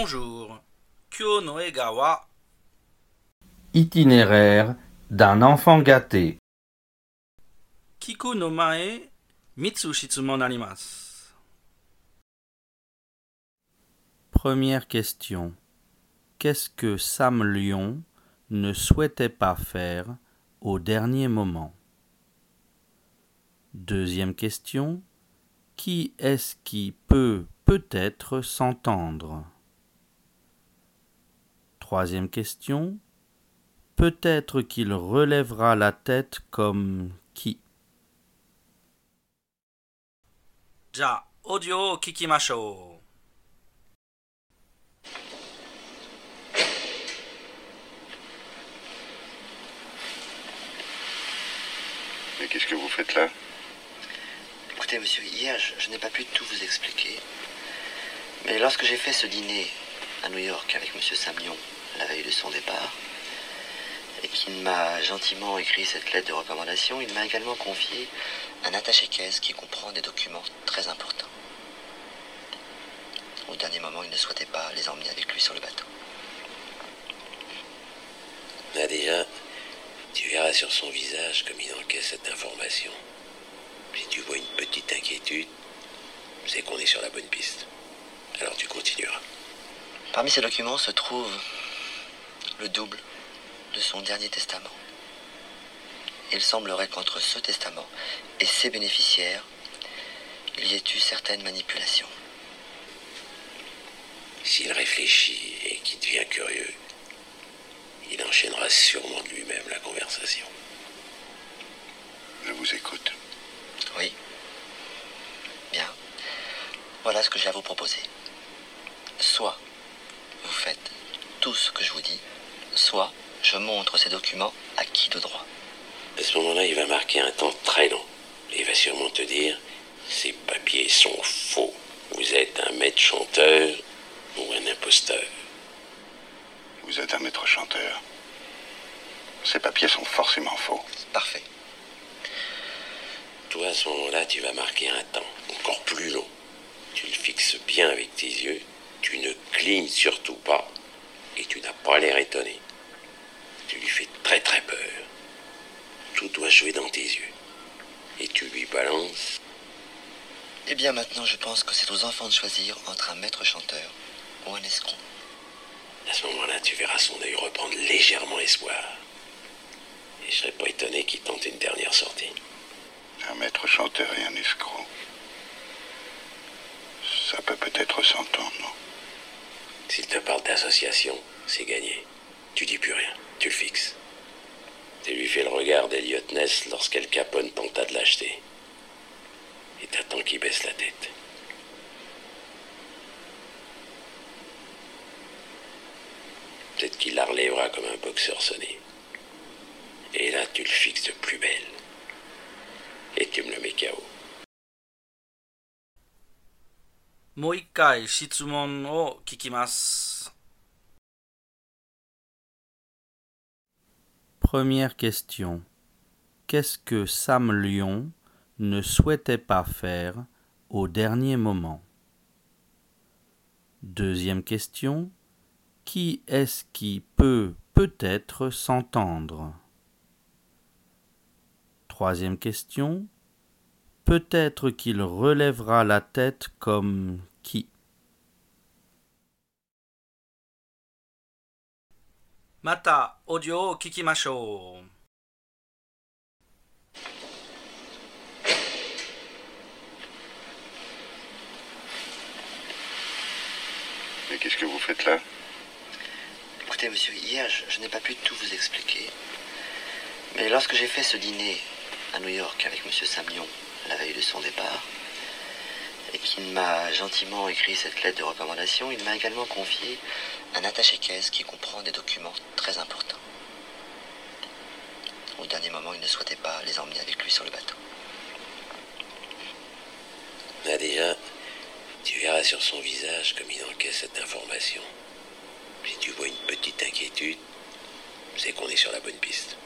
Bonjour. Kyo no ega wa Itinéraire d'un enfant gâté. Kiku no mae mitsu shitsumon arimasu. Première question. Qu'est-ce que Sam Lyon ne souhaitait pas faire au dernier moment? Deuxième question. Qui est-ce qui peut peut-être s'entendre? Troisième question. Peut-être qu'il relèvera la tête comme qui? Ja, audio kikimashou. Mais qu'est-ce que vous faites là? Écoutez, monsieur, hier, je, je n'ai pas pu tout vous expliquer. Mais lorsque j'ai fait ce dîner à New York avec monsieur Samion, la veille de son départ, et qu'il m'a gentiment écrit cette lettre de recommandation, il m'a également confié un attaché-caisse qui comprend des documents très importants. Au dernier moment, il ne souhaitait pas les emmener avec lui sur le bateau. Là déjà, tu verras sur son visage comme il encaisse cette information. Si tu vois une petite inquiétude, c'est qu'on est sur la bonne piste. Alors tu continueras. Parmi ces documents se trouve le double de son dernier testament. Il semblerait qu'entre ce testament et ses bénéficiaires, il y ait eu certaines manipulations. S'il réfléchit et qu'il devient curieux, il enchaînera sûrement de lui-même la conversation. Je vous écoute. Oui. Bien. Voilà ce que j'ai à vous proposer. Soit vous faites tout ce que je vous dis, soit je montre ces documents à qui de droit. À ce moment-là, il va marquer un temps très long. Et il va sûrement te dire ces papiers sont faux. Vous êtes un maître chanteur ou un imposteur. Vous êtes un maître chanteur. Ces papiers sont forcément faux. Parfait. Toi, à ce moment-là, tu vas marquer un temps encore plus long. Tu le fixes bien avec tes yeux, tu ne clignes surtout pas, et tu n'as pas l'air étonné. Tu lui fais très très peur. Tout doit jouer dans tes yeux. Et tu lui balances. Eh bien maintenant, je pense que c'est aux enfants de choisir entre un maître chanteur ou un escroc. À ce moment-là, tu verras son œil reprendre légèrement espoir. Et je serais pas étonné qu'il tente une dernière sortie. Un maître chanteur et un escroc. Ça peut peut-être s'entendre, non? S'il te parle d'association, c'est gagné. Tu dis plus rien, tu le fixes. Tu lui fais le regard d'Eliot Ness lorsqu'El Capone tenta de l'acheter. Et t'attends qu'il baisse la tête. Peut-être qu'il la relèvera comme un boxeur sonné. Et là, tu le fixes de plus belle. Et tu me le mets KO. もう一回質問を聞きます。 Première question. Qu'est-ce que Sam Lyon ne souhaitait pas faire au dernier moment? Deuxième question. Qui est-ce qui peut peut-être s'entendre? Troisième question. Peut-être qu'il relèvera la tête comme qui また、オーディオを聞きましょう。 Mais qu'est-ce que vous faites là Écoutez, monsieur, hier, je, je n'ai pas pu tout vous expliquer. Mais lorsque j'ai fait ce dîner à New York avec monsieur Samion, la veille de son départ, et qu'il m'a gentiment écrit cette lettre de recommandation, il m'a également confié un attaché-caisse qui comprend des documents très importants. Au dernier moment, il ne souhaitait pas les emmener avec lui sur le bateau. Là déjà, tu verras sur son visage comme il encaisse cette information. Si tu vois une petite inquiétude, c'est qu'on est sur la bonne piste.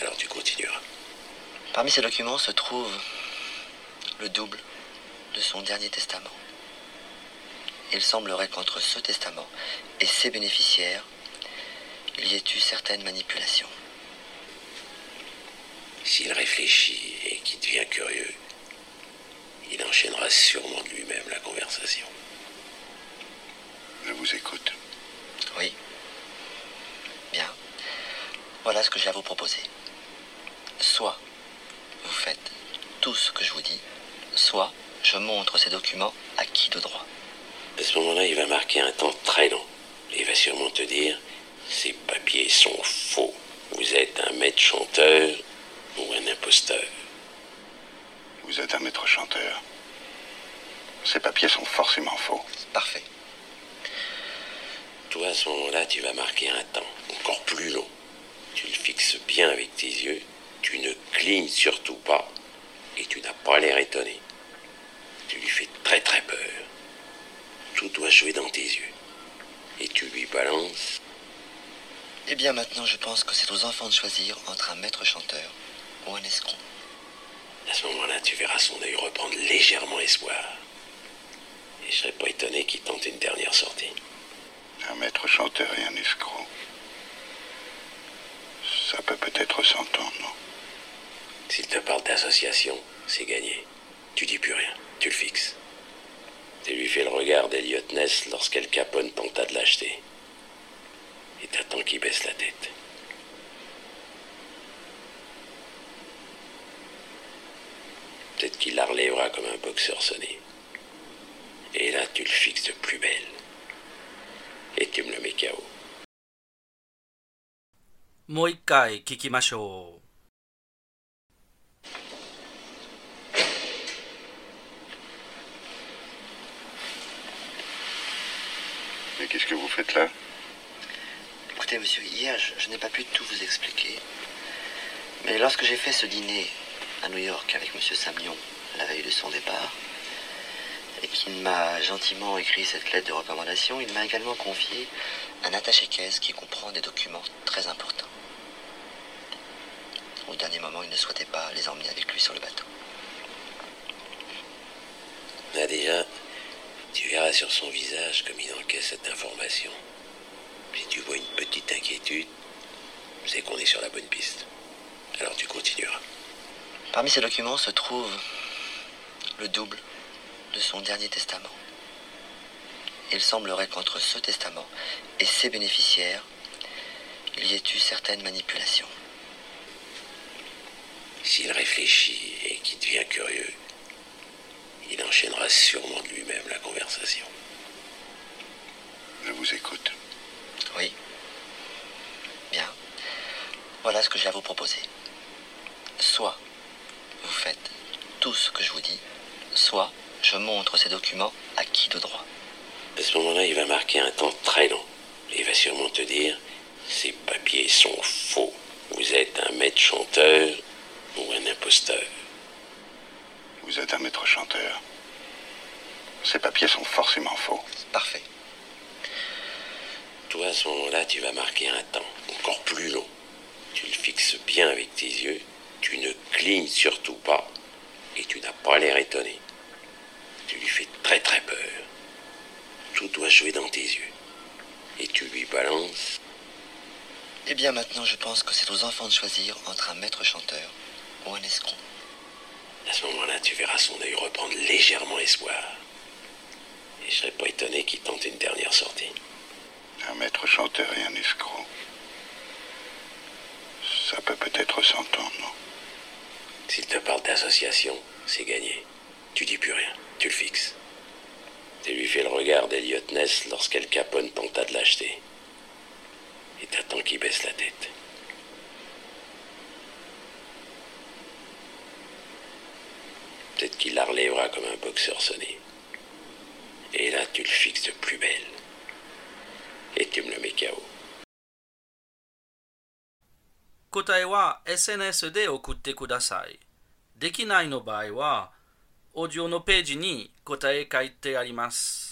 Alors tu continueras. Parmi ces documents se trouve le double de son dernier testament. Il semblerait qu'entre ce testament et ses bénéficiaires, il y ait eu certaines manipulations? S'il réfléchit et qu'il devient curieux, il enchaînera sûrement de lui-même la conversation. Je vous écoute. Oui. Bien. Voilà ce que j'ai à vous proposer. Soit vous faites tout ce que je vous dis, soit je montre ces documents à qui de droit. À ce moment-là, il va marquer un temps très long. Et il va sûrement te dire Ces papiers sont faux. Vous êtes un maître chanteur ou un imposteur. Vous êtes un maître chanteur. Ces papiers sont forcément faux. Parfait. Toi, à ce moment-là, tu vas marquer un temps encore plus long. Tu le fixes bien avec tes yeux. Tu ne clignes surtout pas. Et tu n'as pas l'air étonné. Tu lui fais très très peur. Tout doit jouer dans tes yeux. Et tu lui balances. Eh bien maintenant, je pense que c'est aux enfants de choisir entre un maître chanteur ou un escroc. À ce moment-là, tu verras son œil reprendre légèrement espoir. Et je serais pas étonné qu'il tente une dernière sortie. Un maître chanteur et un escroc. Ça peut peut-être s'entendre, non? S'il te parle d'association, c'est gagné. Tu dis plus rien, tu le fixes. Tu lui fais le regard d'Eliot Ness lorsqu'El Capone tenta de l'acheter. Et t'attends qu'il baisse la tête. Peut-être qu'il la relèvera comme un boxeur sonné. Et là, tu le fixes de plus belle. Et tu me le mets KO. もう一回聞きましょう。 Mais qu'est-ce que vous faites là Écoutez, monsieur, hier, je, je n'ai pas pu tout vous expliquer. Mais lorsque j'ai fait ce dîner à New York avec monsieur Samion, la veille de son départ, et qu'il m'a gentiment écrit cette lettre de recommandation, il m'a également confié un attaché-caisse qui comprend des documents très importants. Au dernier moment, il ne souhaitait pas les emmener avec lui sur le bateau. Là déjà, tu verras sur son visage comme il encaisse cette information. Si tu vois une petite inquiétude, c'est qu'on est sur la bonne piste. Alors tu continueras. Parmi ces documents se trouve le double de son dernier testament. Il semblerait qu'entre ce testament et ses bénéficiaires, il y ait eu certaines manipulations. S'il réfléchit et qu'il devient curieux, enchaînera sûrement de lui-même la conversation. Je vous écoute. Oui. Bien. Voilà ce que j'ai à vous proposer. Soit vous faites tout ce que je vous dis, soit je montre ces documents à qui de droit. À ce moment-là, il va marquer un temps très long. Et il va sûrement te dire Ces papiers sont faux. Vous êtes un maître chanteur ou un imposteur. Vous êtes un maître chanteur. Ces papiers sont forcément faux. Parfait. Toi, à ce moment-là, tu vas marquer un temps encore plus long. Tu le fixes bien avec tes yeux. Tu ne clignes surtout pas. Et tu n'as pas l'air étonné. Tu lui fais très très peur. Tout doit jouer dans tes yeux. Et tu lui balances. Eh bien maintenant, je pense que c'est aux enfants de choisir entre un maître chanteur ou un escroc. À ce moment-là, tu verras son œil reprendre légèrement espoir. Et je serais pas étonné qu'il tente une dernière sortie. Un maître chanteur et un escroc. Ça peut peut-être s'entendre, non? S'il te parle d'association, c'est gagné. Tu dis plus rien, tu le fixes. Tu lui fais le regard d'Eliot Ness lorsqu'El Capone tenta de l'acheter. Et t'attends qu'il baisse la tête. Peut-être qu'il la relèvera comme un boxeur sonné. Et là, tu le fixes de plus belle. Et tu me le mets KO. 答えは SNS で送ってください。できないの場合は、オーディオのページに答え書いてあります。